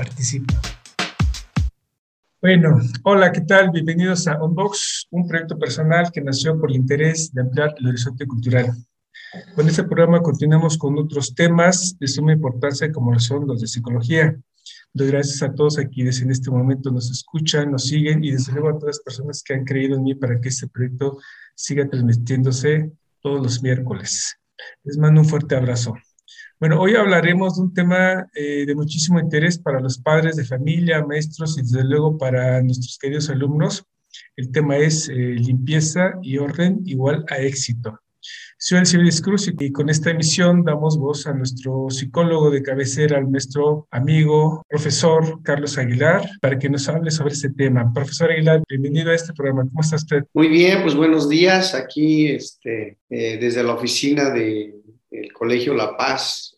participa. Bueno, hola, ¿qué tal? Bienvenidos a Unbox, un proyecto personal que nació por el interés de ampliar el horizonte cultural. Con este programa continuamos con otros temas de suma importancia como lo son los de psicología. Doy gracias a todos aquí quienes en este momento nos escuchan, nos siguen y desde luego a todas las personas que han creído en mí para que este proyecto siga transmitiéndose todos los miércoles. Les mando un fuerte abrazo. Bueno, hoy hablaremos de un tema eh, de muchísimo interés para los padres de familia, maestros y desde luego para nuestros queridos alumnos. El tema es eh, limpieza y orden igual a éxito. Soy el Cruz y con esta emisión damos voz a nuestro psicólogo de cabecera, al nuestro amigo, profesor Carlos Aguilar, para que nos hable sobre este tema. Profesor Aguilar, bienvenido a este programa. ¿Cómo está usted? Muy bien, pues buenos días. Aquí este, eh, desde la oficina del Colegio La Paz,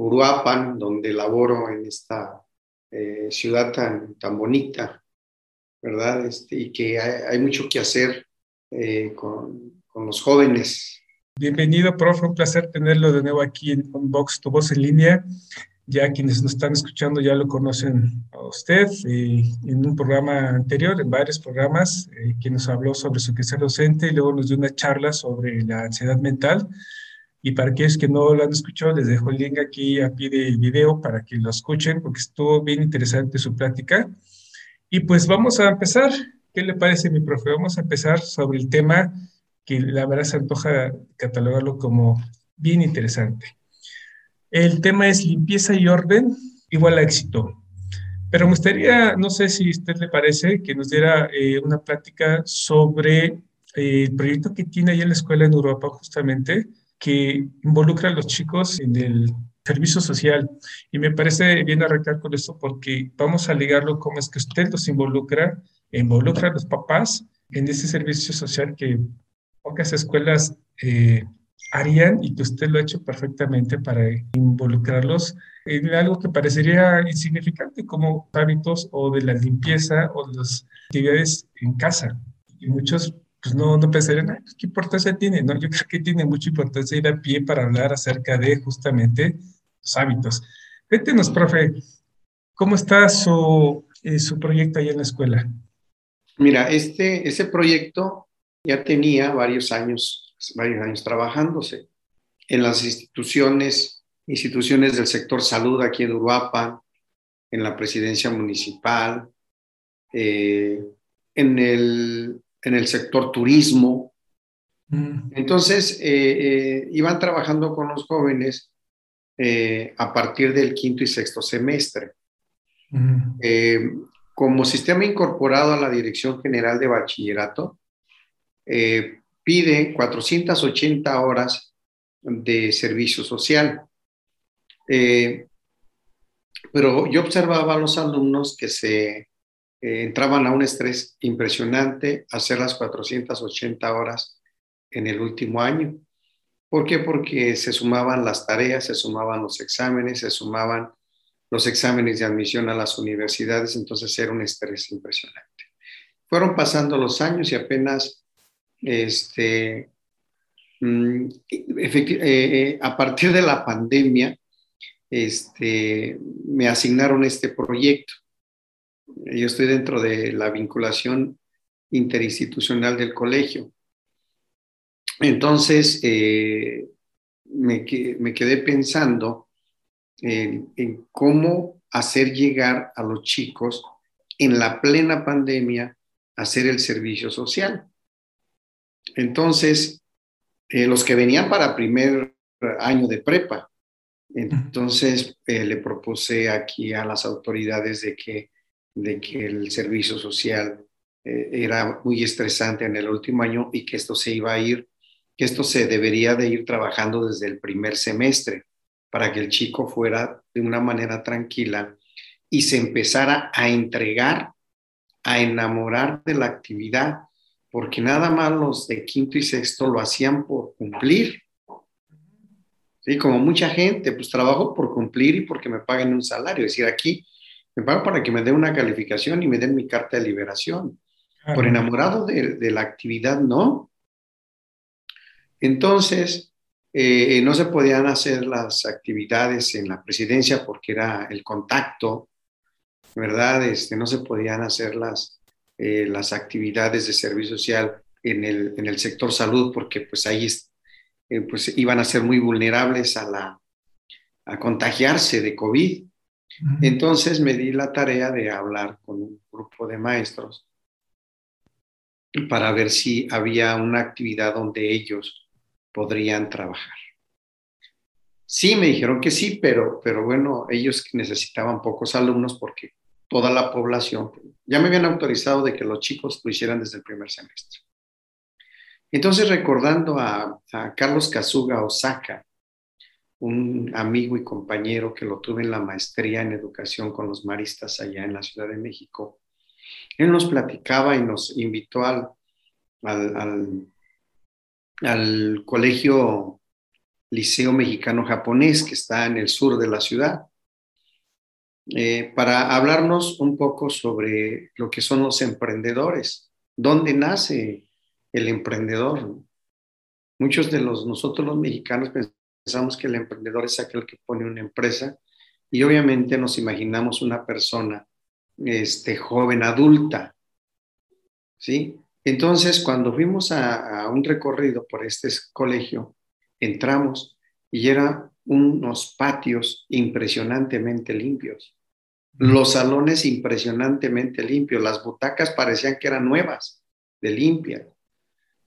Uruapan, donde laboro en esta eh, ciudad tan, tan bonita, ¿verdad? Este, y que hay, mucho que hacer eh, con, con los jóvenes Bienvenido, profe. Un placer tenerlo de nuevo aquí en Unbox, tu voz en línea. Ya quienes nos están escuchando ya lo conocen a usted. Y en un programa anterior, en varios programas, eh, que nos habló sobre su quehacer docente y luego nos dio una charla sobre la ansiedad mental. Y para aquellos que no lo han escuchado, les dejo el link aquí a pie del video para que lo escuchen, porque estuvo bien interesante su plática. Y pues vamos a empezar. ¿Qué le parece, mi profe? Vamos a empezar sobre el tema que la verdad se antoja catalogarlo como bien interesante. El tema es limpieza y orden igual a éxito. Pero me gustaría, no sé si a usted le parece, que nos diera eh, una plática sobre eh, el proyecto que tiene ahí en la escuela en Europa justamente, que involucra a los chicos en el servicio social. Y me parece bien arrancar con esto porque vamos a ligarlo cómo es que usted los involucra, involucra a los papás en ese servicio social que pocas escuelas eh, harían y que usted lo ha hecho perfectamente para involucrarlos en algo que parecería insignificante como hábitos o de la limpieza o las actividades en casa. Y muchos pues no, no pensarían, pues, ¿qué importancia tiene? No, yo creo que tiene mucha importancia ir a pie para hablar acerca de justamente los hábitos. Cuéntenos, profe, ¿cómo está su, eh, su proyecto ahí en la escuela? Mira, este, ese proyecto ya tenía varios años, varios años trabajándose en las instituciones, instituciones del sector salud aquí en Uruapan, en la presidencia municipal, eh, en, el, en el sector turismo. Mm. Entonces, eh, eh, iban trabajando con los jóvenes a partir del quinto y sexto semestre. Mm. como sistema incorporado a la Dirección General de Bachillerato, eh, pide 480 horas de servicio social. Eh, pero yo observaba a los alumnos que se eh, entraban a un estrés impresionante hacer las 480 horas en el último año. ¿Por qué? Porque se sumaban las tareas, se sumaban los exámenes, se sumaban los exámenes de admisión a las universidades, entonces era un estrés impresionante. Fueron pasando los años y apenas este, mm, eh, eh, a partir de la pandemia, este, me asignaron este proyecto. Yo estoy dentro de la vinculación interinstitucional del colegio. Entonces, eh, me, quedé pensando en, en, cómo hacer llegar a los chicos en la plena pandemia a hacer el servicio social. Entonces, eh, los que venían para primer año de prepa, entonces eh, le propuse aquí a las autoridades de que, de que el servicio social eh, era muy estresante en el último año y que esto se iba a ir, que esto se debería de ir trabajando desde el primer semestre para que el chico fuera de una manera tranquila y se empezara a entregar, a enamorar de la actividad, porque nada más los de quinto y sexto lo hacían por cumplir. Sí, como mucha gente, pues trabajo por cumplir y porque me paguen un salario. Es decir, aquí me pago para que me den una calificación y me den mi carta de liberación. Por enamorado de, de, la actividad, no. Entonces, eh, no se podían hacer las actividades en la presidencia porque era el contacto, ¿verdad? Este, no se podían hacer las, eh, las actividades de servicio social en el, en el sector salud porque pues ahí eh, pues, iban a ser muy vulnerables a, la, a contagiarse de COVID. Entonces me di la tarea de hablar con un grupo de maestros para ver si había una actividad donde ellos podrían trabajar. Sí, me dijeron que sí, pero, pero bueno, ellos necesitaban pocos alumnos porque toda la población, ya me habían autorizado de que los chicos lo hicieran desde el primer semestre. Entonces, recordando a, a Carlos Kazuga Osaka, un amigo y compañero que lo tuve en la maestría en educación con los maristas allá en la Ciudad de México, él nos platicaba y nos invitó al, al, al, colegio Liceo Mexicano Japonés que está en el sur de la ciudad, eh, para hablarnos un poco sobre lo que son los emprendedores, dónde nace el emprendedor. Muchos de los, nosotros los mexicanos pensamos que el emprendedor es aquel que pone una empresa y obviamente nos imaginamos una persona este, joven, adulta, ¿sí? Entonces, cuando fuimos a, un recorrido por este colegio, entramos y eran unos patios impresionantemente limpios, los salones impresionantemente limpios, las butacas parecían que eran nuevas, de limpia,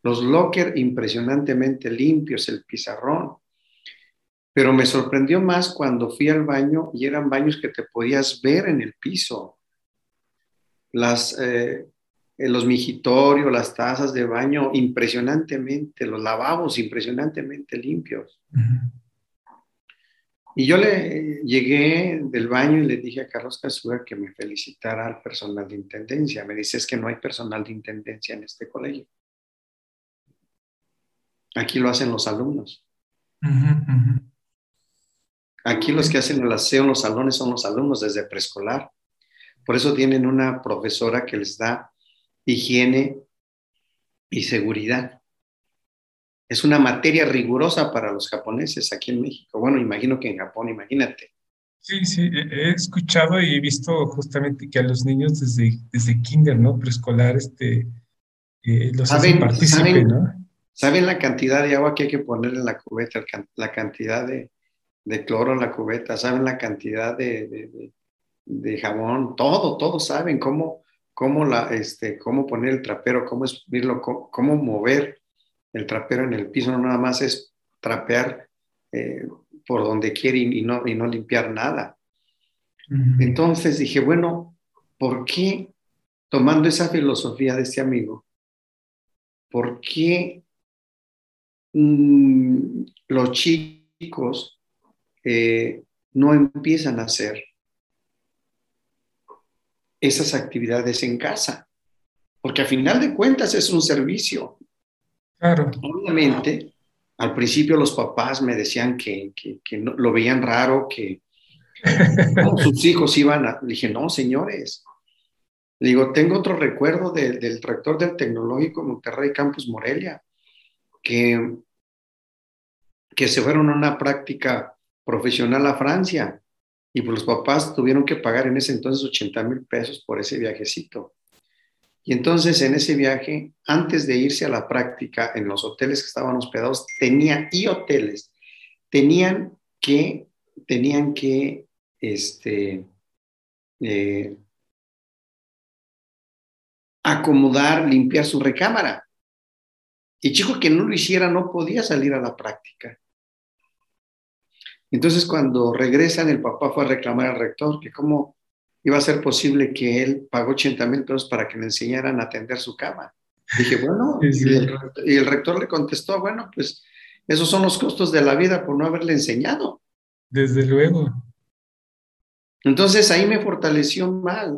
los lockers impresionantemente limpios, el pizarrón. Pero me sorprendió más cuando fui al baño y eran baños que te podías ver en el piso. Las, eh, los mijitorios, las tazas de baño, impresionantemente, los lavabos impresionantemente limpios. Y yo le llegué del baño y le dije a Carlos Casuga que me felicitara al personal de intendencia. Me dice, es que no hay personal de intendencia en este colegio. Aquí lo hacen los alumnos. Aquí los que hacen el aseo en los salones son los alumnos desde preescolar. Por eso tienen una profesora que les da higiene y seguridad. Es una materia rigurosa para los japoneses aquí en México. Bueno, imagino que en Japón, imagínate. Sí, sí, he escuchado y he visto justamente que a los niños desde, desde kinder, ¿no? Preescolar, este, eh, los ¿Saben, hacen ¿no? ¿Saben la cantidad de agua que hay que poner en la cubeta, la cantidad de, de cloro en la cubeta? ¿Saben la cantidad de, de, de jabón? Todo, todos saben cómo, cómo, la, este, cómo poner el trapero, cómo escribirlo, cómo, mover el trapero en el piso, no nada más es trapear eh, por donde quiere y, no, y no limpiar nada. Entonces dije, bueno, ¿por qué, tomando esa filosofía de este amigo, por qué mm, los chicos eh, no empiezan a hacer esas actividades en casa, porque a final de cuentas es un servicio. Claro. Obviamente, al principio los papás me decían que, que, lo veían raro, que sus hijos iban a... Dije, no, señores. Digo, tengo otro recuerdo del tractor del Tecnológico Monterrey Campus Morelia, que, que se fueron a una práctica profesional a Francia y pues los papás tuvieron que pagar en ese entonces 80 mil pesos por ese viajecito. Y entonces en ese viaje, antes de irse a la práctica en los hoteles que estaban hospedados, tenía y hoteles, tenían que, tenían que, este, eh, acomodar, limpiar su recámara. Y chico que no lo hiciera no podía salir a la práctica. Entonces, cuando regresan, el papá fue a reclamar al rector que cómo iba a ser posible que él pagó 80 mil pesos para que le enseñaran a atender su cama. Dije, bueno, Y, el, rector le contestó, bueno, pues esos son los costos de la vida por no haberle enseñado. Desde luego. Entonces ahí me fortaleció más.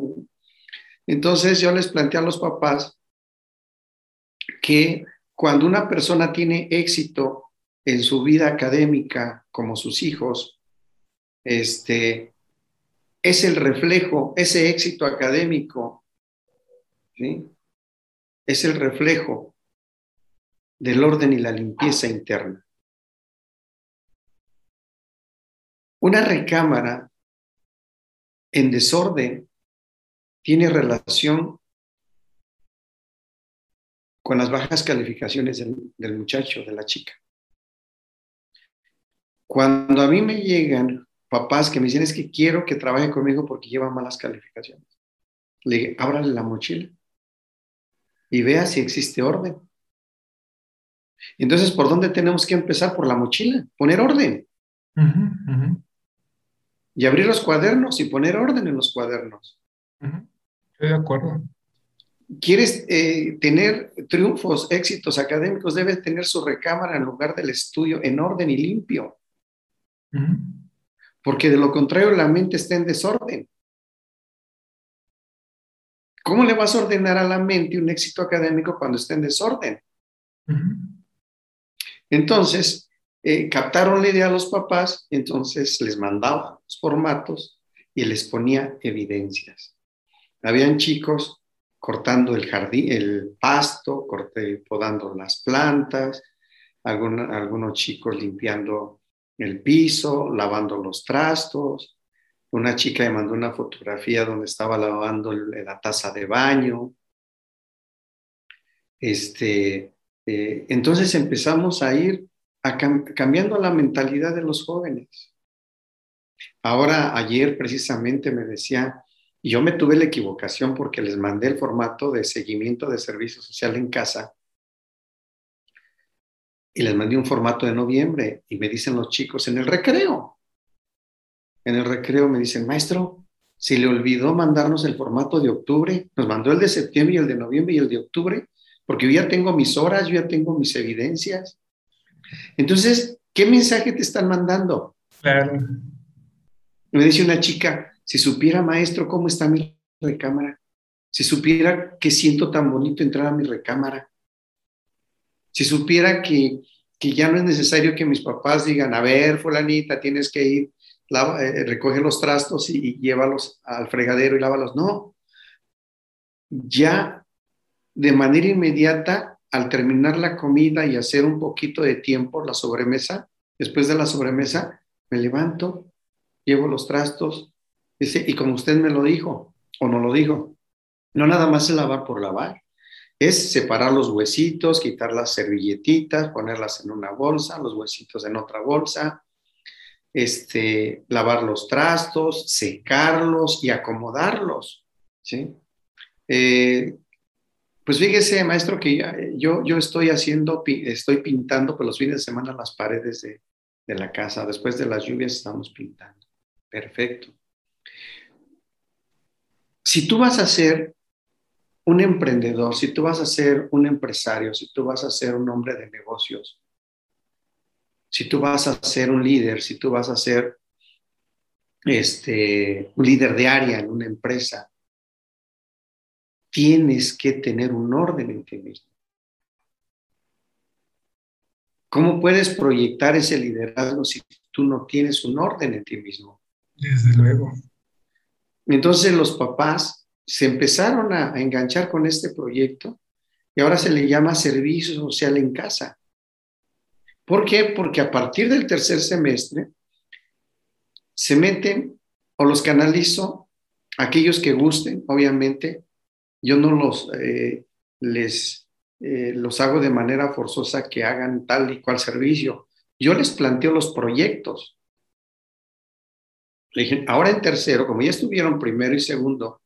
Entonces yo les planteé a los papás que cuando una persona tiene éxito en su vida académica, como sus hijos, este, es el reflejo, ese éxito académico, es el reflejo del orden y la limpieza interna. Una recámara en desorden tiene relación con las bajas calificaciones del, muchacho, de la chica. Cuando a mí me llegan papás que me dicen es que quiero que trabaje conmigo porque lleva malas calificaciones, le digo, ábrale la mochila y vea si existe orden. Entonces, ¿por dónde tenemos que empezar? Por la mochila, poner orden. Y abrir los cuadernos y poner orden en los cuadernos. Estoy de acuerdo quieres eh, tener triunfos, éxitos académicos, debes tener su recámara en lugar del estudio en orden y limpio. Porque de lo contrario la mente está en desorden. ¿Cómo le vas a ordenar a la mente un éxito académico cuando está en desorden? Entonces, eh, captaron la idea a los papás, entonces les mandaba los formatos y les ponía evidencias. Habían chicos cortando el jardín, el pasto, corté, podando las plantas, algunos chicos limpiando el piso, lavando los trastos. Una chica me mandó una fotografía donde estaba lavando la taza de baño. Este, eh, entonces empezamos a ir cambiando la mentalidad de los jóvenes. Ahora, ayer precisamente me decía y yo me tuve la equivocación porque les mandé el formato de seguimiento de servicio social en casa y les mandé un formato de noviembre y me dicen los chicos en el recreo. En el recreo me dicen, maestro, si le olvidó mandarnos el formato de octubre, nos mandó el de septiembre y el de noviembre y el de octubre, porque yo ya tengo mis horas, yo ya tengo mis evidencias. Entonces, ¿qué mensaje te están mandando? Claro. Me dice una chica, si supiera, maestro, cómo está mi recámara, si supiera que siento tan bonito entrar a mi recámara, si supiera que, ya no es necesario que mis papás digan, a ver, fulanita, tienes que ir, eh, recoge los trastos y, y llévalos al fregadero y lávalos. No, ya de manera inmediata, al terminar la comida y hacer un poquito de tiempo, la sobremesa, después de la sobremesa, me levanto, llevo los trastos, y como usted me lo dijo, o no lo dijo, no nada más es lavar por lavar, es separar los huesitos, quitar las servilletitas, ponerlas en una bolsa, los huesitos en otra bolsa, este, lavar los trastos, secarlos y acomodarlos, ¿sí? Eh, pues fíjese, maestro, que yo, yo estoy haciendo, estoy pintando por los fines de semana las paredes de, de la casa. Después de las lluvias estamos pintando. Perfecto. Si tú vas a ser un emprendedor, si tú vas a ser un empresario, si tú vas a ser un hombre de negocios, si tú vas a ser un líder, si tú vas a ser este, un líder de área en una empresa, tienes que tener un orden en ti mismo. ¿Cómo puedes proyectar ese liderazgo si tú no tienes un orden en ti mismo? Desde luego. Entonces los papás se empezaron a, enganchar con este proyecto y ahora se le llama servicio social en casa. ¿Por qué? Porque a partir del tercer semestre se meten o los canalizo aquellos que gusten, obviamente. Yo no los eh, les eh, los hago de manera forzosa que hagan tal y cual servicio. Yo les planteo los proyectos. Le dije, ahora en tercero, como ya estuvieron primero y segundo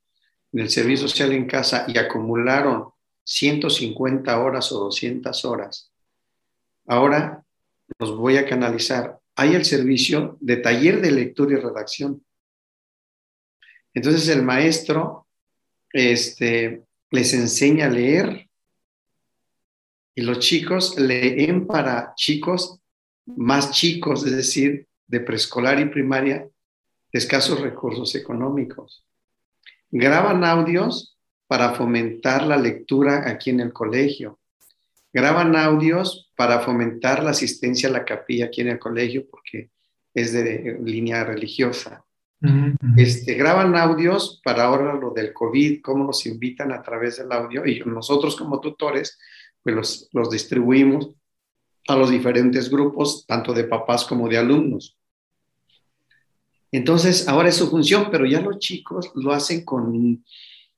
el servicio social en casa y acumularon 150 horas o 200 horas, ahora los voy a canalizar. Hay el servicio de taller de lectura y redacción. Entonces el maestro este, les enseña a leer y los chicos leen para chicos más chicos, es decir, de preescolar y primaria, de escasos recursos económicos. Graban audios para fomentar la lectura aquí en el colegio. Graban audios para fomentar la asistencia a la capilla aquí en el colegio porque es de línea religiosa. Este, graban audios para ahora lo del COVID, cómo nos invitan a través del audio y nosotros como tutores pues los, los distribuimos a los diferentes grupos, tanto de papás como de alumnos. Entonces, ahora es su función, pero ya los chicos lo hacen con,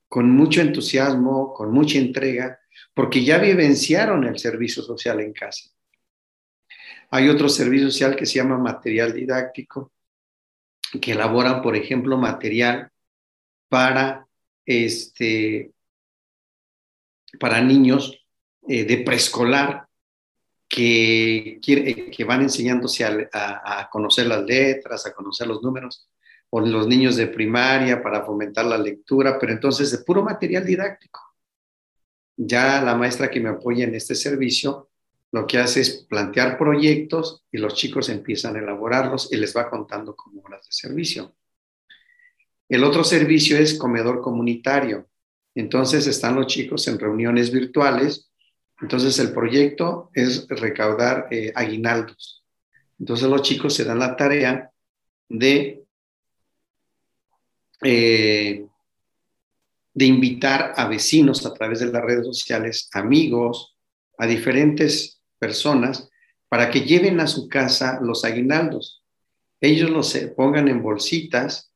con mucho entusiasmo, con mucha entrega, porque ya vivenciaron el servicio social en casa. Hay otro servicio social que se llama material didáctico, que elaboran, por ejemplo, material para, este, para niños eh, de preescolar que, van enseñándose a, conocer las letras, a conocer los números, o los niños de primaria para fomentar la lectura, pero entonces de puro material didáctico. Ya la maestra que me apoya en este servicio lo que hace es plantear proyectos y los chicos empiezan a elaborarlos y les va contando como horas de servicio. El otro servicio es comedor comunitario. Entonces están los chicos en reuniones virtuales entonces el proyecto es recaudar eh, aguinaldos. Entonces los chicos se dan la tarea de, eh, de invitar a vecinos a través de las redes sociales, amigos, a diferentes personas, para que lleven a su casa los aguinaldos. Ellos los pongan en bolsitas,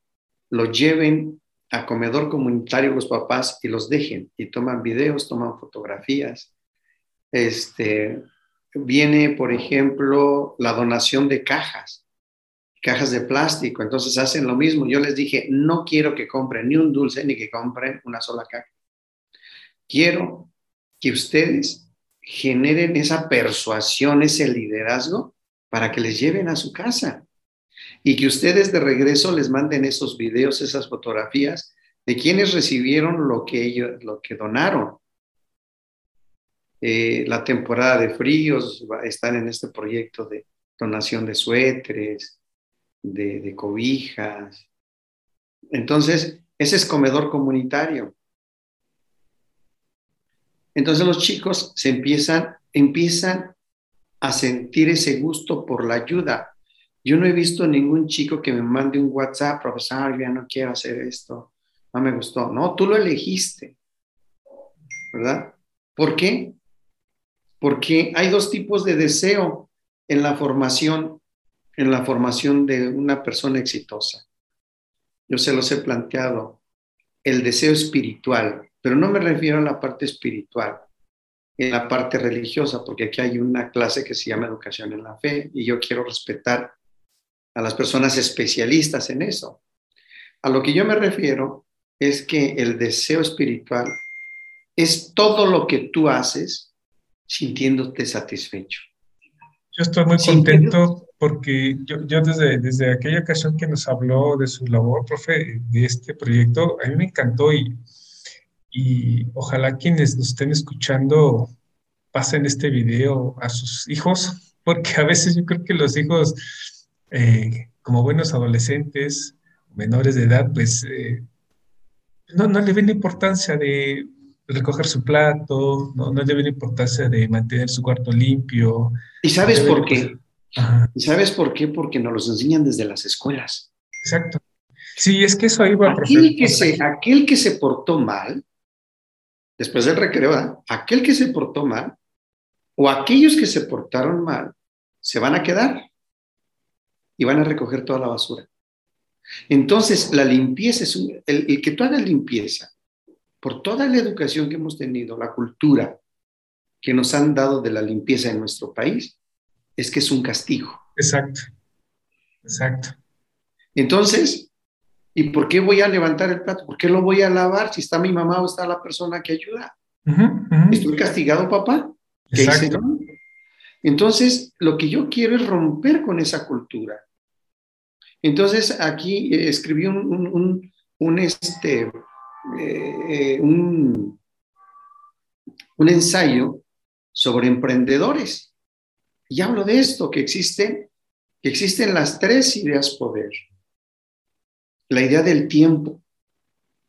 los lleven a comedor comunitario los papás y los dejen y toman videos, toman fotografías este, viene, por ejemplo, la donación de cajas, cajas de plástico. Entonces hacen lo mismo. Yo les dije, no quiero que compren ni un dulce ni que compren una sola caja. Quiero que ustedes generen esa persuasión, ese liderazgo para que les lleven a su casa y que ustedes de regreso les manden esos videos, esas fotografías de quienes recibieron lo que ellos, lo que donaron. Eh, la temporada de fríos, están en este proyecto de donación de suéteres, de, cobijas. Entonces, ese es comedor comunitario. Entonces los chicos se empiezan, empiezan a sentir ese gusto por la ayuda. Yo no he visto ningún chico que me mande un WhatsApp, profesor, ya no quiero hacer esto, no me gustó. No, tú lo elegiste, ¿verdad? ¿Por qué? Porque hay dos tipos de deseo en la formación, en la formación de una persona exitosa. Yo se los he planteado, el deseo espiritual, pero no me refiero a la parte espiritual, en la parte religiosa, porque aquí hay una clase que se llama educación en la fe y yo quiero respetar a las personas especialistas en eso. A lo que yo me refiero es que el deseo espiritual es todo lo que tú haces sintiéndote satisfecho. Yo estoy muy contento porque yo, yo desde, desde aquella ocasión que nos habló de su labor, profe, de este proyecto, a mí me encantó y, y ojalá quienes nos estén escuchando pasen este video a sus hijos, porque a veces yo creo que los hijos, eh, como buenos adolescentes, menores de edad, pues eh, no, no le ven la importancia de recoger su plato, no, no le ve la importancia de mantener su cuarto limpio. ¿Y sabes por qué? ¿Y sabes por qué? Porque nos los enseñan desde las escuelas. Exacto. Sí, es que eso ahí va, aquel que se, Aquel que se portó mal, después del recreo, aquel que se portó mal, o aquellos que se portaron mal, se van a quedar y van a recoger toda la basura. Entonces, la limpieza es un, el, el que tú hagas limpieza por toda la educación que hemos tenido, la cultura que nos han dado de la limpieza en nuestro país, es que es un castigo. Exacto, exacto. Entonces, ¿y por qué voy a levantar el plato? ¿Por qué lo voy a lavar si está mi mamá o está la persona que ayuda? ¿Estoy castigado, papá? Exacto. Entonces, lo que yo quiero es romper con esa cultura. Entonces, aquí eh, escribí un, un, un este, eh, un, un ensayo sobre emprendedores. Y hablo de esto, que existen, que existen las tres ideas poder. la idea del tiempo.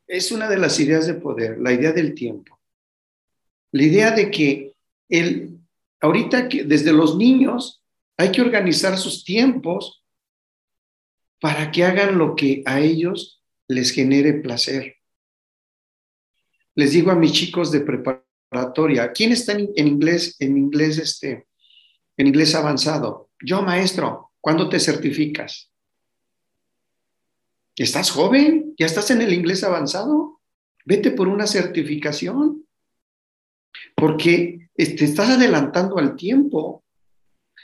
Es una de las ideas de poder, la idea del tiempo. La idea de que el, ahorita que desde los niños hay que organizar sus tiempos para que hagan lo que a ellos les genere placer. Les digo a mis chicos de preparatoria, ¿quién está en, inglés, en inglés, este, en inglés avanzado? Yo, maestro, ¿cuándo te certificas? ¿Estás joven? ¿Ya estás en el inglés avanzado? Vete por una certificación. Porque te este, estás adelantando al tiempo.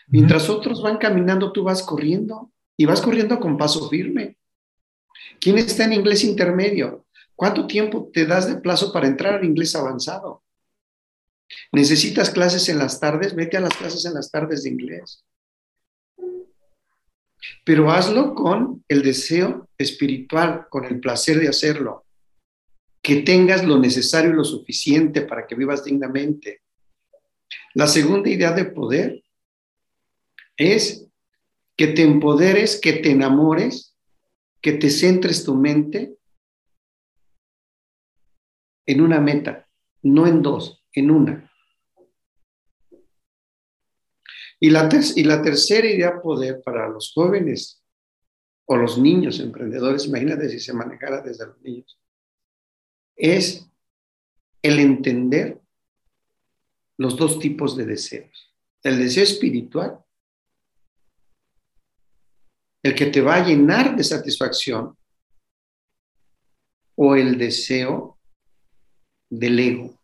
Mientras otros van caminando, tú vas corriendo y vas corriendo con paso firme. ¿Quién está en inglés intermedio? ¿Cuánto tiempo te das de plazo para entrar al inglés avanzado? ¿Necesitas clases en las tardes? Vete a las clases en las tardes de inglés. Pero hazlo con el deseo espiritual, con el placer de hacerlo. Que tengas lo necesario y lo suficiente para que vivas dignamente. La segunda idea de poder es que te empoderes, que te enamores, que te centres tu mente en una meta, no en dos, en una. Y la, tercera idea poder para los jóvenes o los niños emprendedores, imagínate si se manejara desde los niños, es el entender los dos tipos de deseos. El deseo espiritual el que te va a llenar de satisfacción o el deseo del ego.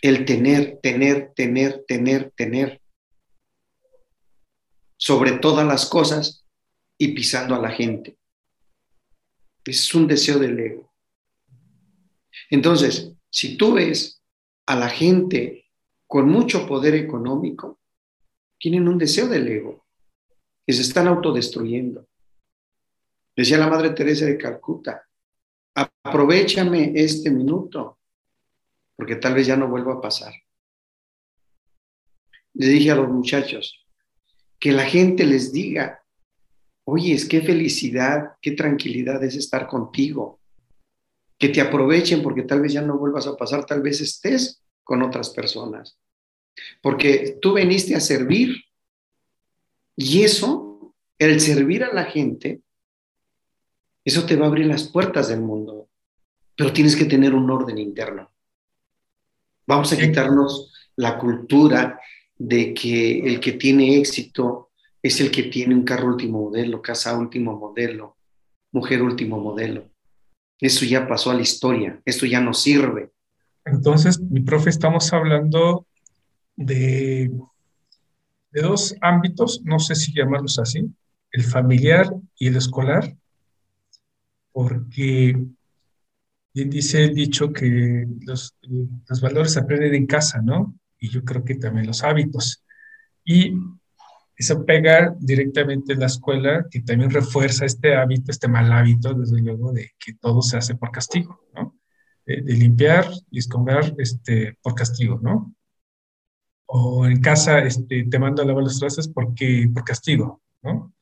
El tener, tener, tener, tener, tener sobre todas las cosas y pisando a la gente. es un deseo del ego. Entonces, si tú ves a la gente con mucho poder económico, tienen un deseo del ego que se están autodestruyendo. Decía la Madre Teresa de Calcuta, aprovechame este minuto, porque tal vez ya no vuelva a pasar. Le dije a los muchachos, que la gente les diga, oye, es qué felicidad, qué tranquilidad es estar contigo, que te aprovechen porque tal vez ya no vuelvas a pasar, tal vez estés con otras personas, porque tú veniste a servir y eso, el servir a la gente, eso te va a abrir las puertas del mundo, pero tienes que tener un orden interno. Vamos a quitarnos la cultura de que el que tiene éxito es el que tiene un carro último modelo, casa último modelo, mujer último modelo. Eso ya pasó a la historia, esto ya no sirve. Entonces, mi profe, estamos hablando de de dos ámbitos, no sé si llamarlos así, el familiar y el escolar, porque bien dice el dicho que los, los valores se aprenden en casa, ¿no? Y yo creo que también los hábitos. Y eso pega directamente en la escuela, que también refuerza este hábito, este mal hábito, desde luego, de que todo se hace por castigo, ¿no? De, limpiar y escombrar este, por castigo, ¿no? o en casa este, te mando a lavar los trastes porque, por castigo, ¿no?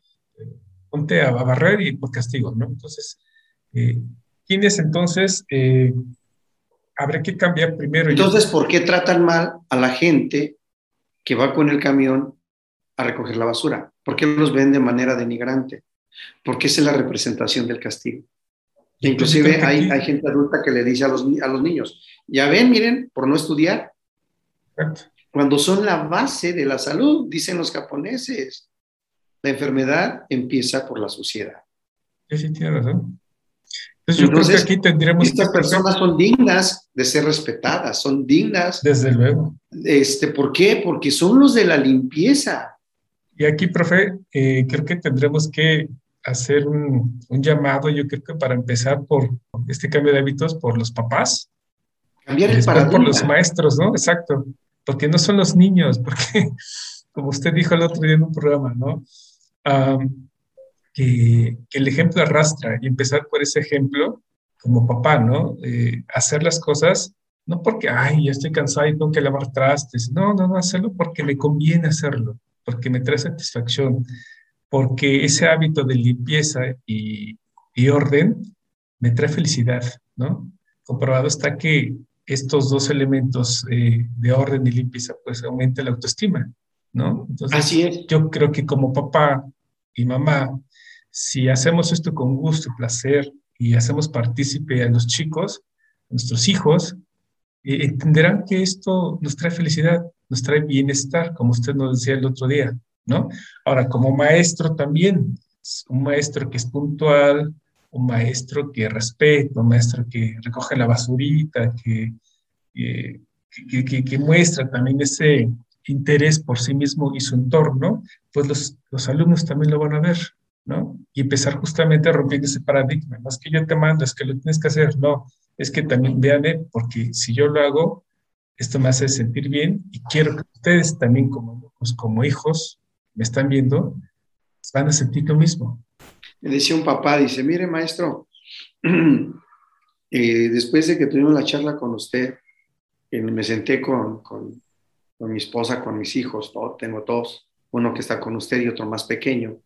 Ponte a, barrer y por castigo, ¿no? Entonces, eh, ¿quiénes entonces eh, habrá que cambiar primero? Entonces, ¿por qué tratan mal a la gente que va con el camión a recoger la basura? ¿Por qué los ven de manera denigrante? Porque esa es la representación del castigo. Inclusive hay, hay, gente adulta que le dice a los, a los niños, ya ven, miren, por no estudiar, cuando son la base de la salud, dicen los japoneses. La enfermedad empieza por la suciedad. Sí, sí, tiene razón. Entonces, yo creo que aquí tendríamos estas personas son dignas de ser respetadas, son dignas. Desde luego. Este, ¿Por qué? Porque son los de la limpieza. Y aquí, profe, eh, creo que tendremos que hacer un, un, llamado, yo creo que para empezar por este cambio de hábitos, por los papás. Cambiar el paradigma. por los maestros, ¿no? Exacto porque no son los niños, porque, como usted dijo el otro día en un programa, ¿no? Que, el ejemplo arrastra y empezar por ese ejemplo como papá, ¿no? hacer las cosas, no porque, ay, ya estoy cansado y tengo que lavar trastes, no, no, no, hacerlo porque me conviene hacerlo, porque me trae satisfacción, porque ese hábito de limpieza y y orden me trae felicidad, ¿no? Comprobado está que estos dos elementos eh, de orden y limpieza, pues aumenta la autoestima, ¿no? Entonces, Así es. Yo creo que como papá y mamá, si hacemos esto con gusto y placer y hacemos partícipe a los chicos, a nuestros hijos, eh, entenderán que esto nos trae felicidad, nos trae bienestar, como usted nos decía el otro día, ¿no? Ahora, como maestro también, un maestro que es puntual, un maestro que respeta, un maestro que recoge la basurita, que, que, que, muestra también ese interés por sí mismo y su entorno, pues los, los, alumnos también lo van a ver, ¿no? Y empezar justamente a romper ese paradigma. No es que yo te mando, es que lo tienes que hacer, no, es que también vean, porque si yo lo hago, esto me hace sentir bien y quiero que ustedes también como, hijos me están viendo, van a sentir lo mismo me decía un papá, dice, mire maestro, eh, después de que tuvimos la charla con usted, me senté con, con, mi esposa, con mis hijos, tengo dos, uno que está con usted y otro más pequeño.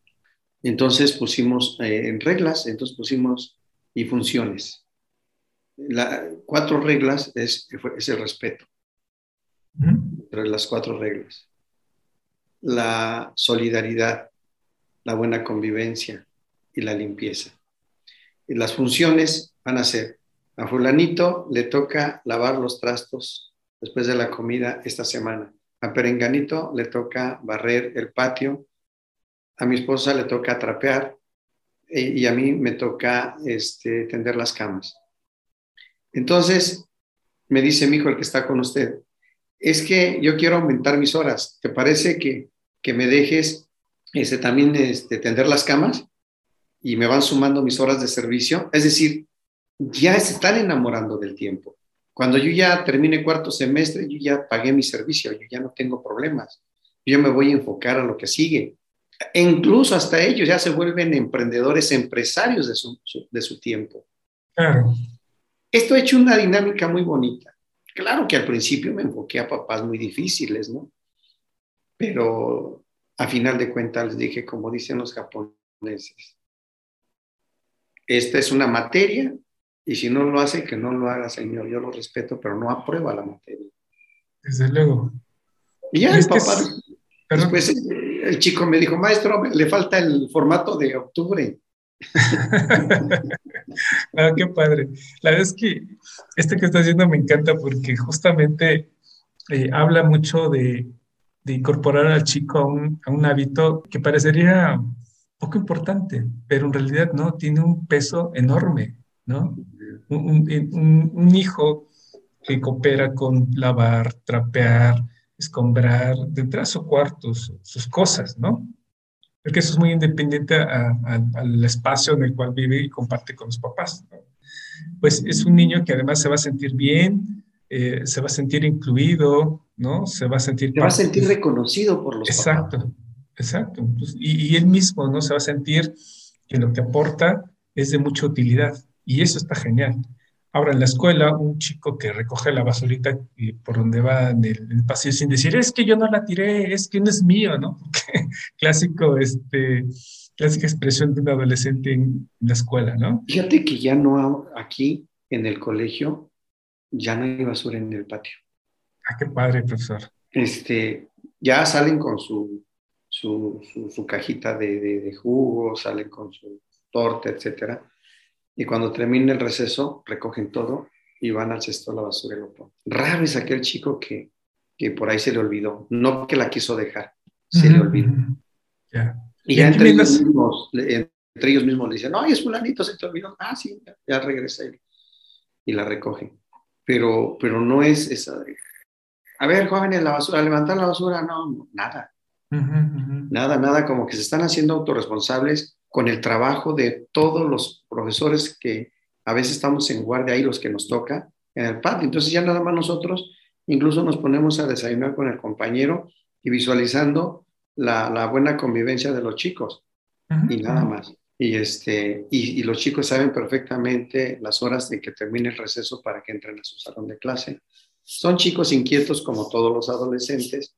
Entonces pusimos eh, en reglas, entonces pusimos y funciones. La, cuatro reglas es, es el respeto. Entre las cuatro reglas. La solidaridad, la buena convivencia, y la limpieza. Y las funciones van a ser, a fulanito le toca lavar los trastos después de la comida esta semana, a Perenganito le toca barrer el patio, a mi esposa le toca trapear y a mí me toca este, tender las camas. Entonces, me dice mi hijo, el que está con usted, es que yo quiero aumentar mis horas. ¿Te parece que, que me dejes este, también este, tender las camas? y me van sumando mis horas de servicio. Es decir, ya se están enamorando del tiempo. Cuando yo ya termine cuarto semestre, yo ya pagué mi servicio, yo ya no tengo problemas. Yo me voy a enfocar a lo que sigue. E incluso hasta ellos ya se vuelven emprendedores, empresarios de su, de su tiempo. Claro. Esto ha hecho una dinámica muy bonita. Claro que al principio me enfoqué a papás muy difíciles, ¿no? Pero a final de cuentas les dije, como dicen los japoneses, esta es una materia y si no lo hace, que no lo haga, Señor. Yo lo respeto, pero no aprueba la materia. Desde luego. Y ya el papá, después el chico me dijo, maestro, le falta el formato de octubre. ah, qué padre. La verdad es que este que está haciendo me encanta porque justamente eh, habla mucho de, incorporar al chico a un, a un hábito que parecería poco importante, pero en realidad no, tiene un peso enorme, ¿no? Un, hijo que coopera con lavar, trapear, escombrar, detrás de su cuarto, sus cosas, ¿no? Porque eso es muy independiente al espacio en el cual vive y comparte con los papás. ¿no? Pues es un niño que además se va a sentir bien, eh, se va a sentir incluido, ¿no? Se va a sentir... Se va a sentir reconocido por los Exacto. papás. Exacto. Pues, y, él mismo no se va a sentir que lo que aporta es de mucha utilidad. Y eso está genial. Ahora, en la escuela, un chico que recoge la basurita por donde va en el, pasillo sin decir, es que yo no la tiré, es que no es mío, ¿no? Clásico, este, clásica expresión de un adolescente en, la escuela, ¿no? Fíjate que ya no, aquí en el colegio, ya no hay basura en el patio. Ah, qué padre, profesor. Este, ya salen con su su, su, cajita de, de, jugo, salen con su torta, etc. Y cuando termina el receso, recogen todo y van al cesto de la basura y lo ponen. Raro es aquel chico que, que por ahí se le olvidó, no que la quiso dejar, se le olvidó. Y ya entre ellos, mismos, entre ellos mismos le dicen, no, es fulanito, se te olvidó. Ah, sí, ya, regresa y, y, la recogen. Pero, pero no es esa de, a ver, jóvenes, la basura, levantar la basura, no nada. Nada, nada, como que se están haciendo autorresponsables con el trabajo de todos los profesores que a veces estamos en guardia ahí, los que nos toca en el patio. Entonces ya nada más nosotros incluso nos ponemos a desayunar con el compañero y visualizando la, buena convivencia de los chicos y nada más. Y, este, y, y, los chicos saben perfectamente las horas de que termine el receso para que entren a su salón de clase. Son chicos inquietos como todos los adolescentes,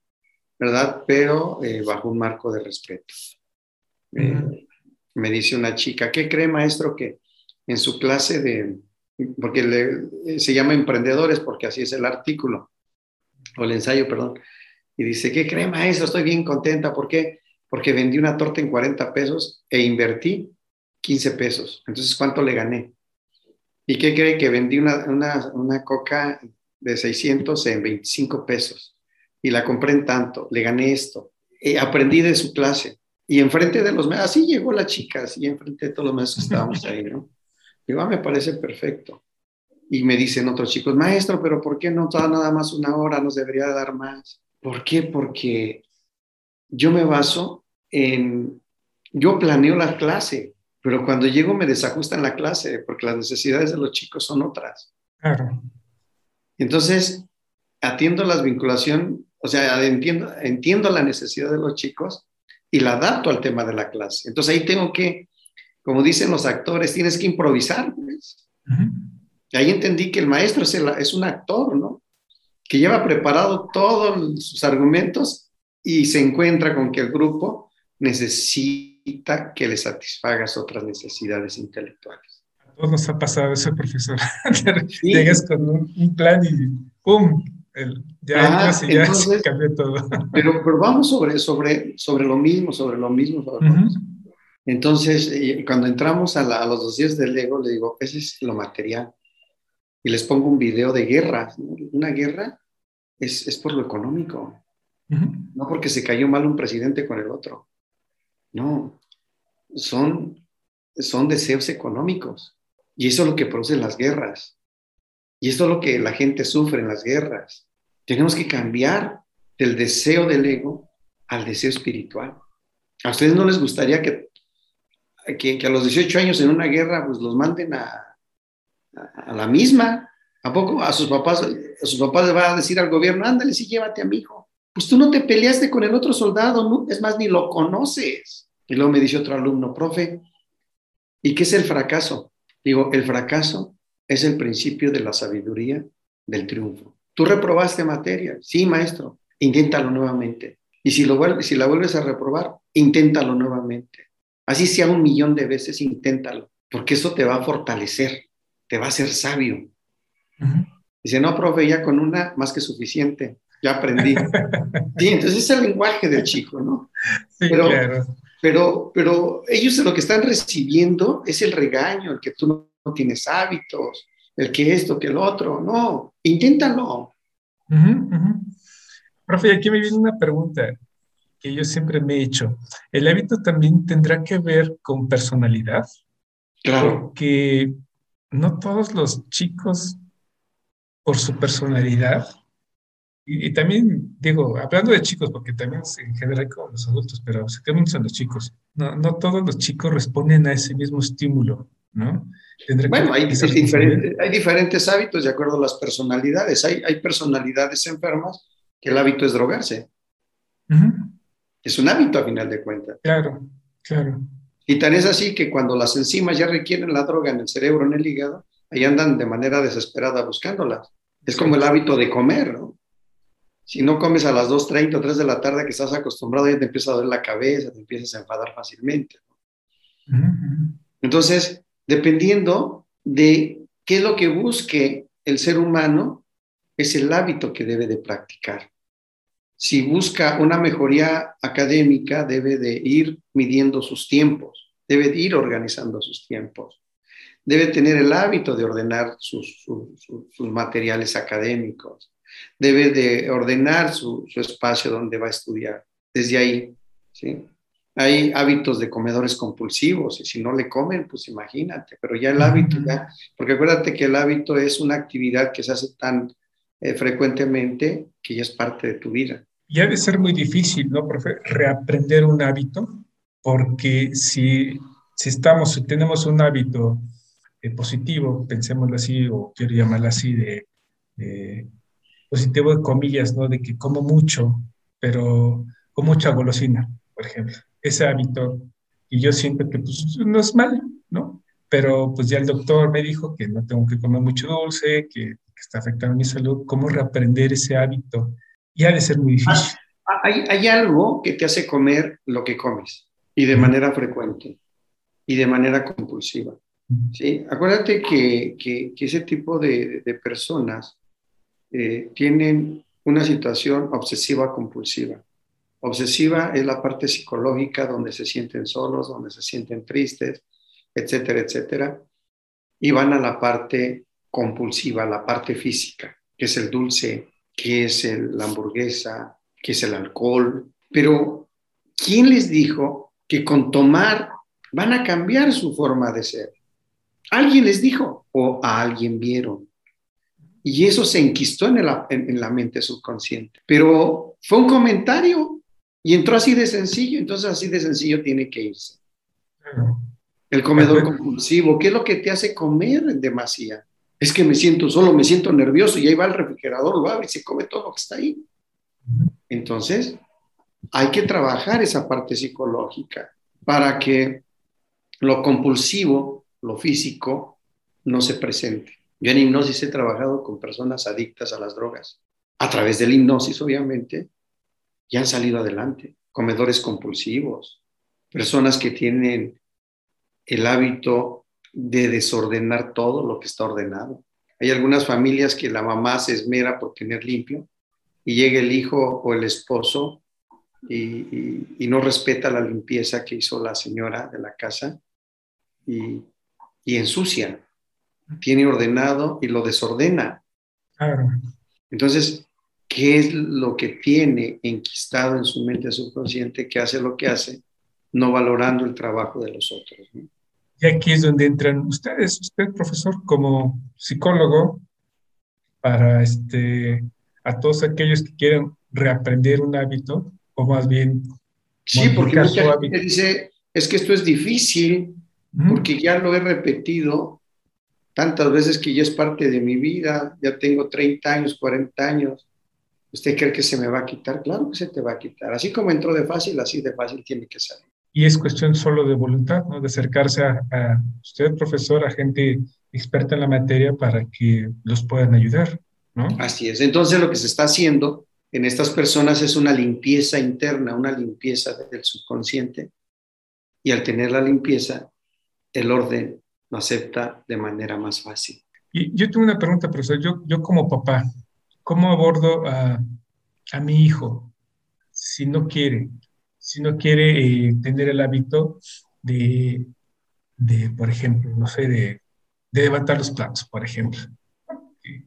¿verdad? Pero eh, bajo un marco de respeto. Eh, Me dice una chica, ¿qué cree maestro que en su clase de, porque le, se llama emprendedores porque así es el artículo, o el ensayo, perdón, y dice, ¿qué cree maestro? Estoy bien contenta, ¿por qué? Porque vendí una torta en 40 pesos e invertí 15 pesos. Entonces, ¿cuánto le gané? ¿Y qué cree que vendí una, una, una coca de 600 en 25 pesos? Y la compré en tanto, le gané esto. Eh, aprendí de su clase. Y enfrente de los maestros, así llegó la chica, así enfrente de todos los maestros que estábamos ahí, ¿no? Digo, ah, me parece perfecto. Y me dicen otros chicos, maestro, pero ¿por qué no da nada más una hora? Nos debería dar más. ¿Por qué? Porque yo me baso en, yo planeo la clase, pero cuando llego me desajustan la clase porque las necesidades de los chicos son otras. Claro. Entonces, atiendo las vinculación, o sea, entiendo, entiendo la necesidad de los chicos y la adapto al tema de la clase. Entonces ahí tengo que, como dicen los actores, tienes que improvisar. Pues. Y ahí entendí que el maestro es, es un actor, ¿no? Que lleva preparado todos sus argumentos y se encuentra con que el grupo necesita que le satisfagas otras necesidades intelectuales. A todos nos ha pasado eso, profesor. Llegas con un, plan y ¡pum! Ya entras y ya cambió todo. pero, pero vamos sobre, sobre, sobre lo mismo, sobre lo mismo. Entonces, cuando entramos a, los dos días del ego, le digo, ese es lo material. Y les pongo un video de guerra. Una guerra es, es por lo económico. No porque se cayó mal un presidente con el otro. No, son, son deseos económicos. Y eso es lo que producen las guerras. Y eso es lo que la gente sufre en las guerras. Tenemos que cambiar del deseo del ego al deseo espiritual. ¿A ustedes no les gustaría que, que, a los 18 años en una guerra pues los manden a, a, la misma? ¿A poco a sus papás, a sus papás les va a decir al gobierno, ándale, sí, llévate a mi hijo? Pues tú no te peleaste con el otro soldado, ¿no? es más, ni lo conoces. Y luego me dice otro alumno, profe, ¿y qué es el fracaso? Digo, el fracaso es el principio de la sabiduría del triunfo. Tú reprobaste materia, sí, maestro, inténtalo nuevamente. Y si, lo vuelves, si la vuelves a reprobar, inténtalo nuevamente. Así sea un millón de veces, inténtalo, porque eso te va a fortalecer, te va a hacer sabio. Dice, no, profe, ya con una más que suficiente, ya aprendí. sí, entonces es el lenguaje del chico, ¿no? Sí, pero, claro. pero, pero ellos lo que están recibiendo es el regaño, el que tú no tienes hábitos, el que esto, que el otro. No, inténtalo. Profe, aquí me viene una pregunta que yo siempre me he hecho. ¿El hábito también tendrá que ver con personalidad? Claro. Porque no todos los chicos, por su personalidad, y, también digo, hablando de chicos, porque también en general con los adultos, pero se son los chicos, no, no todos los chicos responden a ese mismo estímulo, ¿no? Bueno, hay, diferentes, hay diferentes hábitos de acuerdo a las personalidades. Hay, hay personalidades enfermas que el hábito es drogarse. Es un hábito a final de cuentas. Claro, claro. Y tan es así que cuando las enzimas ya requieren la droga en el cerebro, en el hígado, ahí andan de manera desesperada buscándolas. Es como el hábito de comer, ¿no? Si no comes a las 2.30 o 3 de la tarde que estás acostumbrado, ya te empieza a doler la cabeza, te empiezas a enfadar fácilmente. Entonces, dependiendo de qué es lo que busque el ser humano, es el hábito que debe de practicar. Si busca una mejoría académica, debe de ir midiendo sus tiempos, debe de ir organizando sus tiempos, debe tener el hábito de ordenar sus, materiales académicos, debe de ordenar su, su espacio donde va a estudiar, desde ahí, ¿sí? Hay hábitos de comedores compulsivos y si no le comen, pues imagínate, pero ya el hábito, ya, porque acuérdate que el hábito es una actividad que se hace tan eh, frecuentemente que ya es parte de tu vida. Y ha de ser muy difícil, ¿no, profe? Reaprender un hábito, porque si, si estamos, si tenemos un hábito eh, positivo, pensémoslo así, o quiero llamarlo así, de, de positivo de comillas, ¿no? De que como mucho, pero con mucha golosina, por ejemplo ese hábito y yo siento que pues, no es mal, ¿no? Pero pues ya el doctor me dijo que no tengo que comer mucho dulce, que, está afectando mi salud. ¿Cómo reaprender ese hábito? Y ha de ser muy difícil. Ah, hay, hay algo que te hace comer lo que comes y de manera frecuente. y de manera compulsiva. ¿sí? Acuérdate que, que, ese tipo de, de personas eh, tienen una situación obsesiva compulsiva. Obsesiva es la parte psicológica donde se sienten solos, donde se sienten tristes, etcétera, etcétera. Y van a la parte compulsiva, la parte física, que es el dulce, que es la hamburguesa, que es el alcohol. Pero, ¿quién les dijo que con tomar van a cambiar su forma de ser? ¿Alguien les dijo o a alguien vieron? Y eso se enquistó en, en la mente subconsciente. Pero fue un comentario y entró así de sencillo, entonces así de sencillo tiene que irse. El comedor compulsivo, ¿qué es lo que te hace comer en demasía? Es que me siento solo, me siento nervioso y ahí va el refrigerador, lo abre y se come todo lo que está ahí. Entonces, hay que trabajar esa parte psicológica para que lo compulsivo, lo físico, no se presente. Yo en hipnosis he trabajado con personas adictas a las drogas, a través de la hipnosis, obviamente, y han salido adelante. Comedores compulsivos, personas que tienen el hábito de desordenar todo lo que está ordenado. Hay algunas familias que la mamá se esmera por tener limpio y llega el hijo o el esposo y, no respeta la limpieza que hizo la señora de la casa y, y ensucia tiene ordenado y lo desordena. Entonces, ¿qué es lo que tiene enquistado en su mente subconsciente que hace lo que hace, no valorando el trabajo de los otros? Y aquí es donde entran ustedes, usted, profesor, como psicólogo, para este, a todos aquellos que quieren reaprender un hábito, o más bien. Sí, porque mucha gente dice, es que esto es difícil, porque ya lo he repetido tantas veces que ya es parte de mi vida, ya tengo 30 años, 40 años. ¿Usted cree que se me va a quitar? Claro que se te va a quitar. Así como entró de fácil, así de fácil tiene que salir. Y es cuestión solo de voluntad, ¿no? De acercarse a, a usted, profesor, a gente experta en la materia para que los puedan ayudar, ¿no? Así es. Entonces lo que se está haciendo en estas personas es una limpieza interna, una limpieza del subconsciente. Y al tener la limpieza, el orden lo acepta de manera más fácil. Y yo tengo una pregunta, profesor. Yo, yo como papá, ¿cómo abordo a, a mi hijo si no quiere, si no quiere eh, tener el hábito de, de, por ejemplo, no sé, de, de levantar los platos, por ejemplo?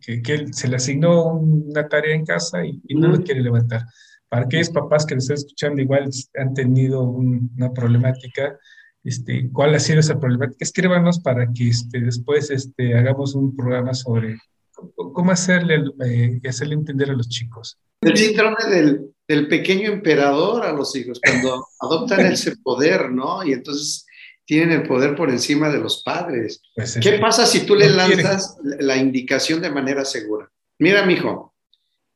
Que, que, él se le asignó una tarea en casa y, no lo quiere levantar. Para aquellos papás que lo están escuchando, igual han tenido una problemática este, cuál ha sido esa problemática. Escríbanos para que este, después este, hagamos un programa sobre cómo hacerle, eh, hacerle entender a los chicos. El síndrome del, del, pequeño emperador a los hijos, cuando adoptan ese poder, ¿no? Y entonces tienen el poder por encima de los padres. Pues ¿Qué pasa si tú le lanzas la indicación de manera segura? Mira, mijo,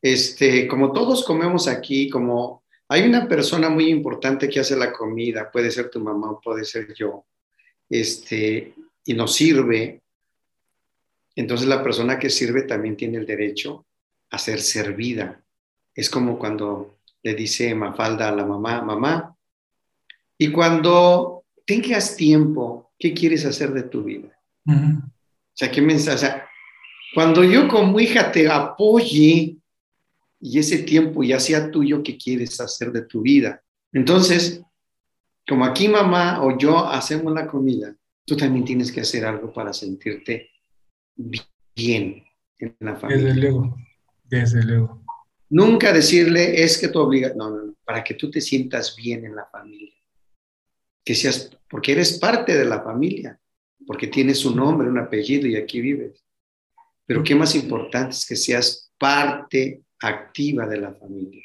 este, como todos comemos aquí, como hay una persona muy importante que hace la comida, puede ser tu mamá o puede ser yo, este, y nos sirve. Entonces la persona que sirve también tiene el derecho a ser servida. Es como cuando le dice Mafalda a la mamá, mamá, y cuando tengas tiempo, ¿qué quieres hacer de tu vida? O sea, ¿qué mensaje? O sea, cuando yo como hija te apoye, y ese tiempo ya sea tuyo que quieres hacer de tu vida. Entonces, como aquí mamá o yo hacemos la comida, tú también tienes que hacer algo para sentirte bien en la familia. Desde luego, desde luego. Nunca decirle es que tú obligas, no, no, no, para que tú te sientas bien en la familia. Que seas, porque eres parte de la familia, porque tienes un nombre, un apellido y aquí vives. Pero qué más importante es que seas parte activa de la familia.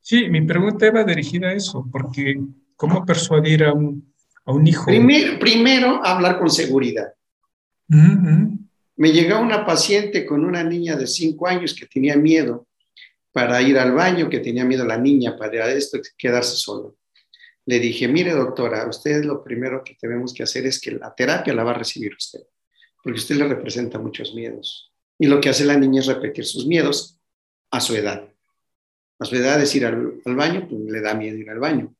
Sí, mi pregunta iba dirigida a eso, porque ¿cómo persuadir a un, a un hijo? Primero, primero, hablar con seguridad. Me llegó una paciente con una niña de cinco años que tenía miedo para ir al baño, que tenía miedo la niña para esto, quedarse solo. Le dije, mire doctora, usted lo primero que tenemos que hacer es que la terapia la va a recibir usted, porque usted le representa muchos miedos. Y lo que hace la niña es repetir sus miedos a su edad. A su edad es ir al, baño, pues le da miedo ir al baño.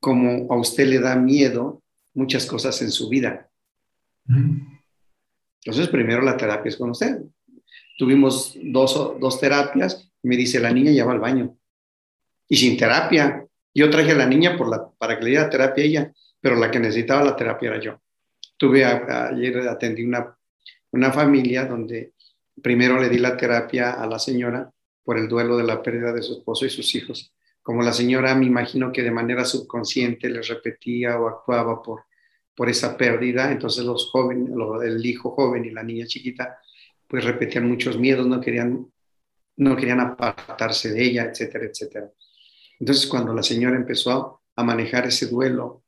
Como a usted le da miedo muchas cosas en su vida. Entonces, primero la terapia es con usted. Tuvimos dos, dos terapias, me dice, la niña ya va al baño. Y sin terapia. Yo traje a la niña por la, para que le diera terapia a ella, pero la que necesitaba la terapia era yo. Tuve ayer atendí una, una familia donde primero le di la terapia a la señora por el duelo de la pérdida de su esposo y sus hijos. Como la señora me imagino que de manera subconsciente le repetía o actuaba por, por esa pérdida, entonces los jóvenes, el hijo joven y la niña chiquita, pues repetían muchos miedos, no querían, no querían apartarse de ella, etcétera, etcétera. Entonces cuando la señora empezó a manejar ese duelo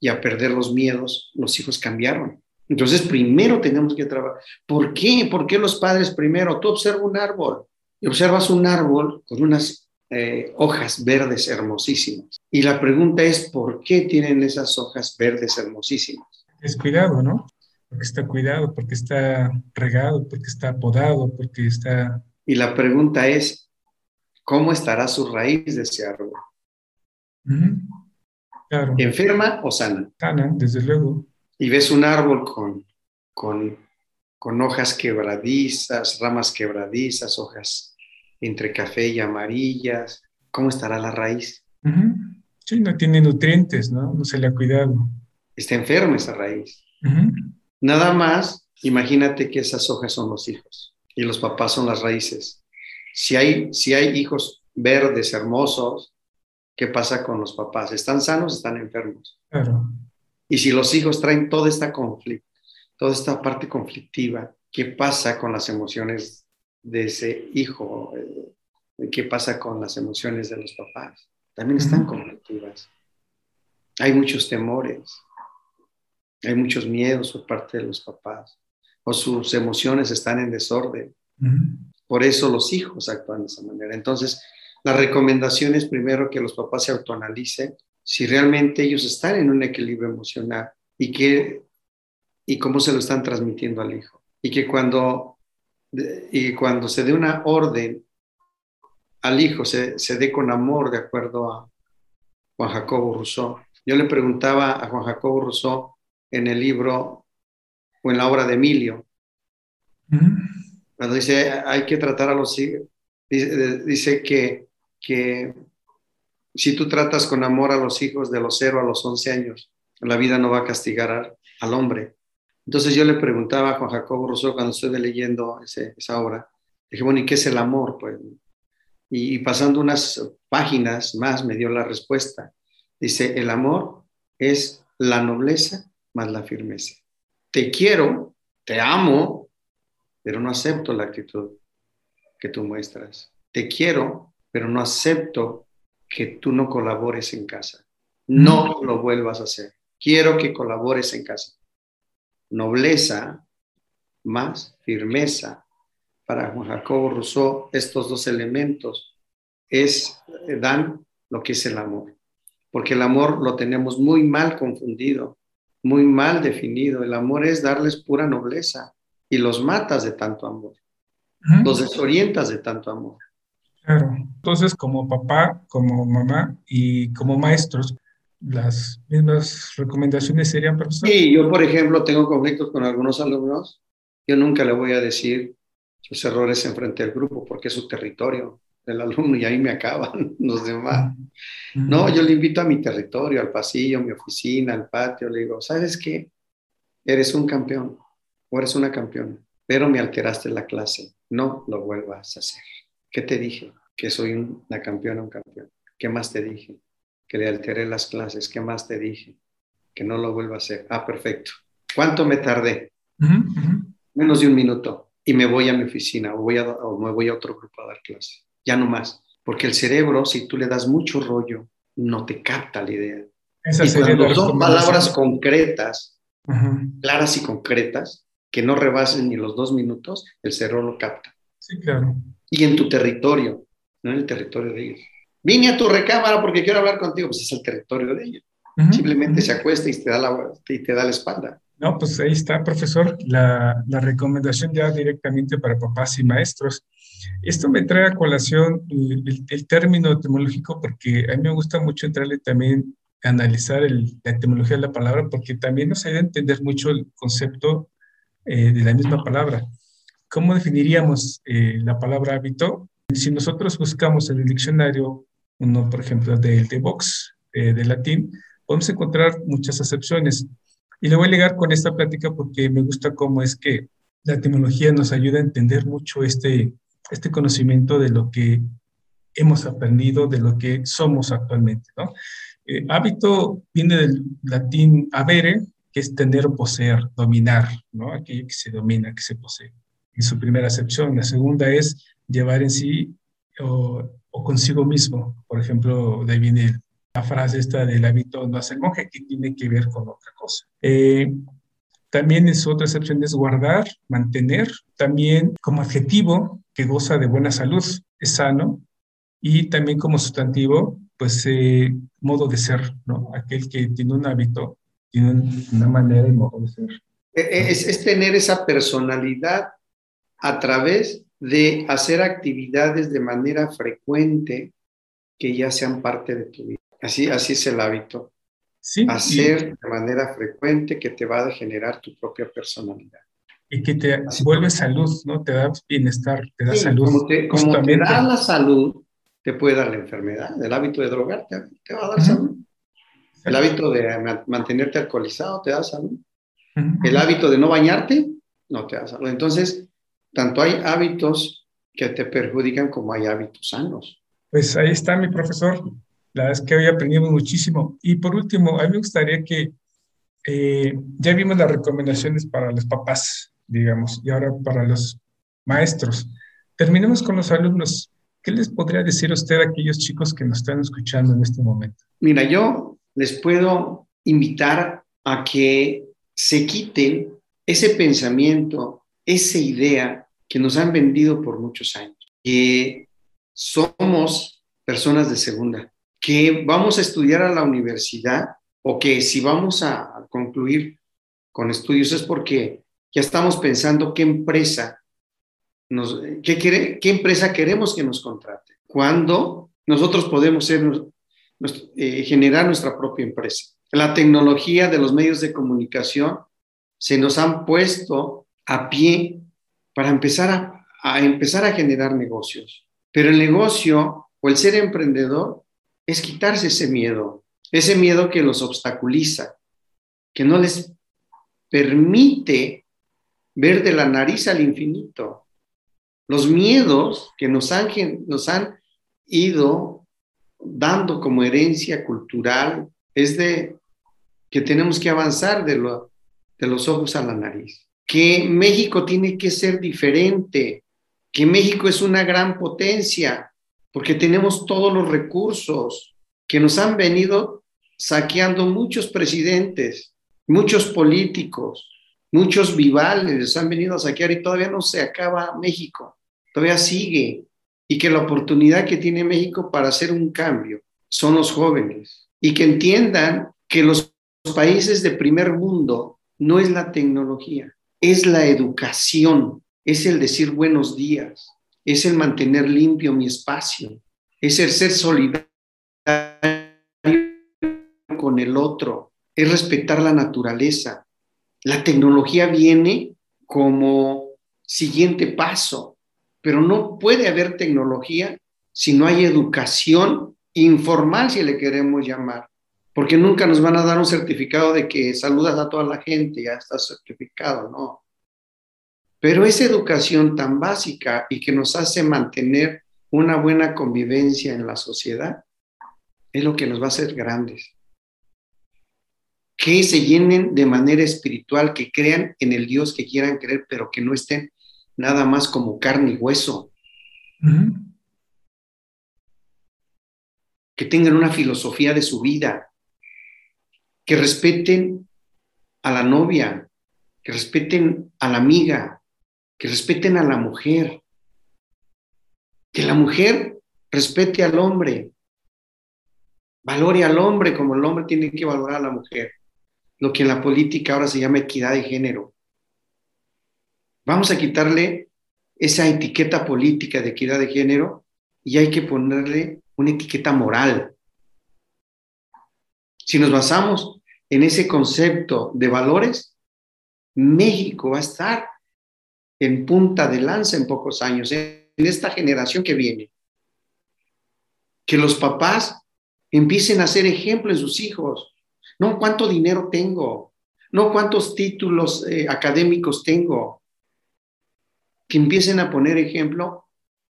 y a perder los miedos, los hijos cambiaron. Entonces primero tenemos que trabajar. ¿Por qué? ¿Por qué los padres primero? Tú observa un árbol y observas un árbol con unas eh, hojas verdes hermosísimas. Y la pregunta es, ¿por qué tienen esas hojas verdes hermosísimas? Es cuidado, ¿no? Porque está cuidado, porque está regado, porque está podado, porque está... Y la pregunta es, ¿cómo estará su raíz de ese árbol? claro. ¿Enferma o sana? Sana, desde luego. Y ves un árbol con, con con hojas quebradizas, ramas quebradizas, hojas entre café y amarillas. ¿Cómo estará la raíz? Sí, no tiene nutrientes, ¿no? No se le ha cuidado. Está enferma esa raíz. Nada más, imagínate que esas hojas son los hijos y los papás son las raíces. Si hay, si hay hijos verdes, hermosos, ¿qué pasa con los papás? ¿Están sanos o están enfermos? Claro. Y si los hijos traen toda esta conflicto, toda esta parte conflictiva, qué pasa con las emociones de ese hijo, eh, qué pasa con las emociones de los papás. También están conflictivas. Hay muchos temores, hay muchos miedos por parte de los papás, o sus emociones están en desorden. Por eso los hijos actúan de esa manera. Entonces, la recomendación es primero que los papás se autoanalicen si realmente ellos están en un equilibrio emocional y que y cómo se lo están transmitiendo al hijo. Y que cuando, y cuando se dé una orden al hijo, se, se dé con amor, de acuerdo a Juan Jacobo Rousseau. Yo le preguntaba a Juan Jacobo Rousseau en el libro o en la obra de Emilio, cuando dice hay que tratar a los hijos, dice, dice que, que si tú tratas con amor a los hijos de los 0 a los 11 años, la vida no va a castigar al hombre, entonces yo le preguntaba a Juan Jacobo Rousseau cuando estuve leyendo esa obra, dije, bueno, ¿y qué es el amor? Pues, y, pasando unas páginas más me dio la respuesta. Dice, el amor es la nobleza más la firmeza. Te quiero, te amo, pero no acepto la actitud que tú muestras. Te quiero, pero no acepto que tú no colabores en casa. No lo vuelvas a hacer. Quiero que colabores en casa nobleza más firmeza. Para Juan Jacobo Rousseau, estos dos elementos es, eh, dan lo que es el amor. Porque el amor lo tenemos muy mal confundido, muy mal definido. El amor es darles pura nobleza y los matas de tanto amor. Los desorientas de tanto amor. Claro. Entonces, como papá, como mamá y como maestros, las mismas recomendaciones serían, profesor? Sí, yo, por ejemplo, tengo conflictos con algunos alumnos. Yo nunca le voy a decir sus errores en frente al grupo porque es su territorio del alumno y ahí me acaban los demás. No, yo le invito a mi territorio, al pasillo, a mi oficina, al patio. Le digo, ¿sabes qué? Eres un campeón o eres una campeona, pero me alteraste la clase. No lo vuelvas a hacer. ¿Qué te dije? Que soy una campeona o un campeón. ¿Qué más te dije? Que le alteré las clases. ¿Qué más te dije? Que no lo vuelva a hacer. Ah, perfecto. ¿Cuánto me tardé? Menos de un minuto. Y me voy a mi oficina o, voy a, me voy a otro grupo a dar clase. Ya no más. Porque el cerebro, si tú le das mucho rollo, no te capta la idea. y cuando son palabras concretas, claras y concretas, que no rebasen ni los dos minutos, el cerebro lo capta. Sí, claro. Y en tu territorio, no en el territorio de ellos. Vine a tu recámara porque quiero hablar contigo, pues es el territorio de ella. Simplemente se acuesta y te, da la, y te da la espalda. No, pues ahí está, profesor, la, la, recomendación ya directamente para papás y maestros. Esto me trae a colación el, el, término etimológico porque a mí me gusta mucho entrarle también analizar la etimología de la palabra porque también nos ayuda a entender mucho el concepto eh, de la misma palabra. ¿Cómo definiríamos eh, la palabra hábito? Si nosotros buscamos en el diccionario, uno, por ejemplo, del de Vox, de latín, podemos encontrar muchas acepciones. Y le voy a ligar con esta plática porque me gusta cómo es que la tecnología nos ayuda a entender mucho este, este conocimiento de lo que hemos aprendido, de lo que somos actualmente. ¿no? Eh, hábito viene del latín avere, que es tener o poseer, dominar, ¿no? aquello que se domina, que se posee. En su primera acepción. La segunda es llevar en sí o, o consigo mismo. Por ejemplo, de ahí viene la frase esta del hábito no hace el monje, que tiene que ver con otra cosa. Eh, también es otra excepción, es guardar, mantener. También como adjetivo, que goza de buena salud, es sano. Y también como sustantivo, pues eh, modo de ser, ¿no? Aquel que tiene un hábito, tiene una manera y modo de ser. E, e, es, es tener esa personalidad a través de hacer actividades de manera frecuente que ya sean parte de tu vida. Así, así es el hábito. Sí, Hacer de manera frecuente que te va a generar tu propia personalidad. Y que te vuelve salud, ¿no? Te da bienestar, te da salud. Como te, como te, da la salud, te puede dar la enfermedad. El hábito de drogarte te va a dar salud. El hábito de mantenerte alcoholizado te da salud. El hábito de no bañarte no te da salud. Entonces, tanto hay hábitos que te perjudican como hay hábitos sanos. Pues ahí está mi profesor. La verdad es que hoy aprendimos muchísimo. Y por último, a mí me gustaría que eh, ya vimos las recomendaciones para los papás, digamos, y ahora para los maestros. Terminemos con los alumnos. ¿Qué les podría decir usted a aquellos chicos que nos están escuchando en este momento? Mira, yo les puedo invitar a que se quiten ese pensamiento, esa idea que nos han vendido por muchos años, que somos personas de segunda, que vamos a estudiar a la universidad o que si vamos a concluir con estudios es porque ya estamos pensando qué empresa nos, qué, qué empresa queremos que nos contrate. Cuando nosotros podemos eh, generar nuestra propia empresa. La tecnología de los medios de comunicación se nos han puesto a pie para empezar a, empezar a generar negocios. Pero el negocio o el ser emprendedor es quitarse ese miedo, ese miedo que los obstaculiza, que no les permite ver de la nariz al infinito. Los miedos que nos han, nos han ido dando como herencia cultural es de que tenemos que avanzar de, lo, de los ojos a la nariz, que México tiene que ser diferente, que México es una gran potencia, porque tenemos todos los recursos que nos han venido saqueando muchos presidentes, muchos políticos, muchos vivales, han venido a saquear y todavía no se acaba México, todavía sigue. Y que la oportunidad que tiene México para hacer un cambio son los jóvenes y que entiendan que los países de primer mundo no es la tecnología, es la educación, es el decir buenos días, es el mantener limpio mi espacio, es el ser solidario con el otro, es respetar la naturaleza. La tecnología viene como siguiente paso, pero no puede haber tecnología si no hay educación informal, si le queremos llamar, porque nunca nos van a dar un certificado de que saludas a toda la gente, ya está certificado, no. Pero esa educación tan básica y que nos hace mantener una buena convivencia en la sociedad es lo que nos va a hacer grandes. Que se llenen de manera espiritual, que crean en el Dios que quieran creer, pero que no estén nada más como carne y hueso. Que tengan una filosofía de su vida, que respeten a la novia, que respeten a la amiga, que respeten a la mujer, que la mujer respete al hombre, valore al hombre como el hombre tiene que valorar a la mujer, lo que en la política ahora se llama equidad de género. Vamos a quitarle esa etiqueta política de equidad de género y hay que ponerle una etiqueta moral. Si nos basamos en ese concepto de valores, México va a estar en punta de lanza en pocos años, en esta generación que viene. Que los papás empiecen a ser ejemplo en sus hijos. No cuánto dinero tengo, no cuántos títulos eh, académicos tengo. Que empiecen a poner ejemplo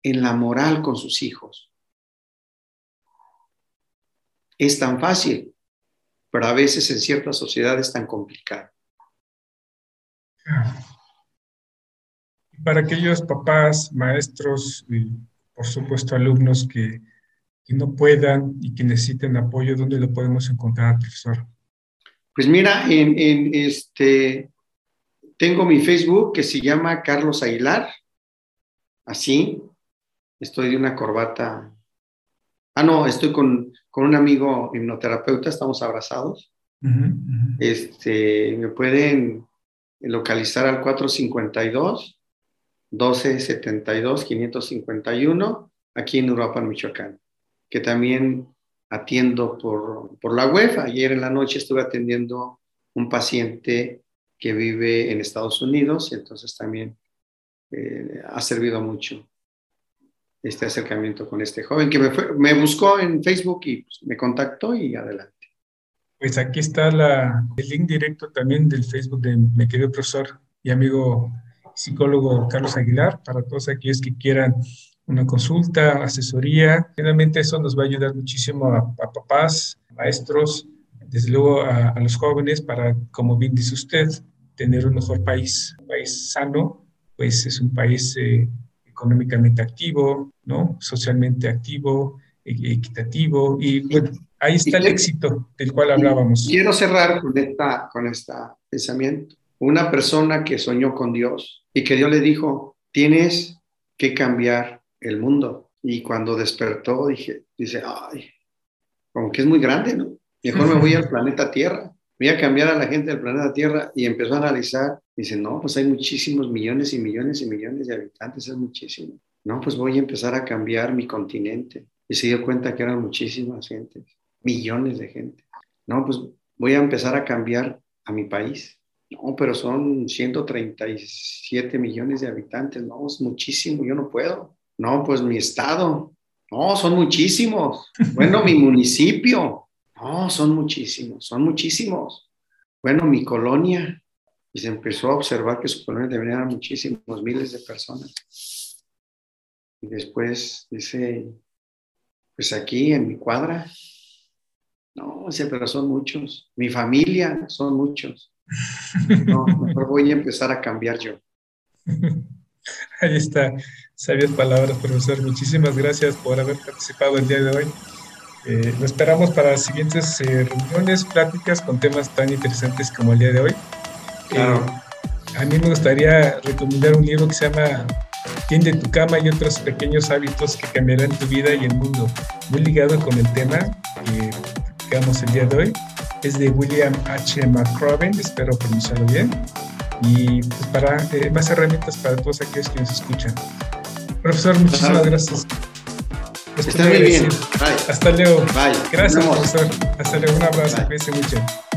en la moral con sus hijos. Es tan fácil, pero a veces en ciertas sociedades es tan complicado. Para aquellos papás, maestros y por supuesto alumnos que, no puedan y que necesiten apoyo, ¿dónde lo podemos encontrar, profesor? Pues mira, en, en este, tengo mi Facebook que se llama Carlos Aguilar, así, estoy de una corbata. Ah, no, estoy con, con un amigo hipnoterapeuta, estamos abrazados. Este, me pueden localizar al 452 1272 551 aquí en Uruapan, Michoacán, que también atiendo por, por la web. Ayer en la noche estuve atendiendo un paciente que vive en Estados Unidos, y entonces también eh, ha servido mucho este acercamiento con este joven que me, me buscó en Facebook y pues, me contactó y adelante. Pues aquí está la, el link directo también del Facebook de mi querido profesor y amigo psicólogo Carlos Aguilar para todos aquellos que quieran una consulta, asesoría. Finalmente eso nos va a ayudar muchísimo a, papás, maestros, desde luego a, los jóvenes para, como bien dice usted, tener un mejor país. Un país sano, pues es un país eh, económicamente activo, ¿no? Socialmente activo, e, equitativo y bueno, ahí está el éxito del cual hablábamos. Quiero cerrar con esta, con esta pensamiento. Una persona que soñó con Dios y que Dios le dijo, tienes que cambiar el mundo. Y cuando despertó, dije, dice, ay, como que es muy grande, ¿no? Mejor me voy al planeta Tierra. Voy a cambiar a la gente del planeta Tierra y empezó a analizar. Dice, no, pues hay muchísimos millones y millones y millones de habitantes, es muchísimo. No, pues voy a empezar a cambiar mi continente. Y se dio cuenta que eran muchísimas gentes, millones de gente. No, pues voy a empezar a cambiar a mi país. No, pero son 137 millones de habitantes. No, es muchísimo, yo no puedo. No, pues mi estado. No, son muchísimos. Bueno, mi municipio. No, son muchísimos, son muchísimos. Bueno, mi colonia. Y se empezó a observar que su colonia haber muchísimos, miles de personas. Y después dice, pues aquí en mi cuadra. No, pero son muchos. Mi familia son muchos. No, mejor voy a empezar a cambiar yo. Ahí está, sabias palabras, profesor. Muchísimas gracias por haber participado el día de hoy. Eh, lo esperamos para las siguientes eh, reuniones, pláticas con temas tan interesantes como el día de hoy. Claro. Eh, a mí me gustaría recomendar un libro que se llama Tiende tu cama y otros pequeños hábitos que cambiarán tu vida y el mundo. Muy ligado con el tema que digamos el día de hoy. Es de William H. McRobin, espero pronunciarlo bien. Y pues para eh, más herramientas para todos aquellos que nos escuchan. Profesor, muchísimas gracias. Está muy bien. Hasta luego. Gracias, profesor. Hasta luego. Un abrazo. Cuídense mucho.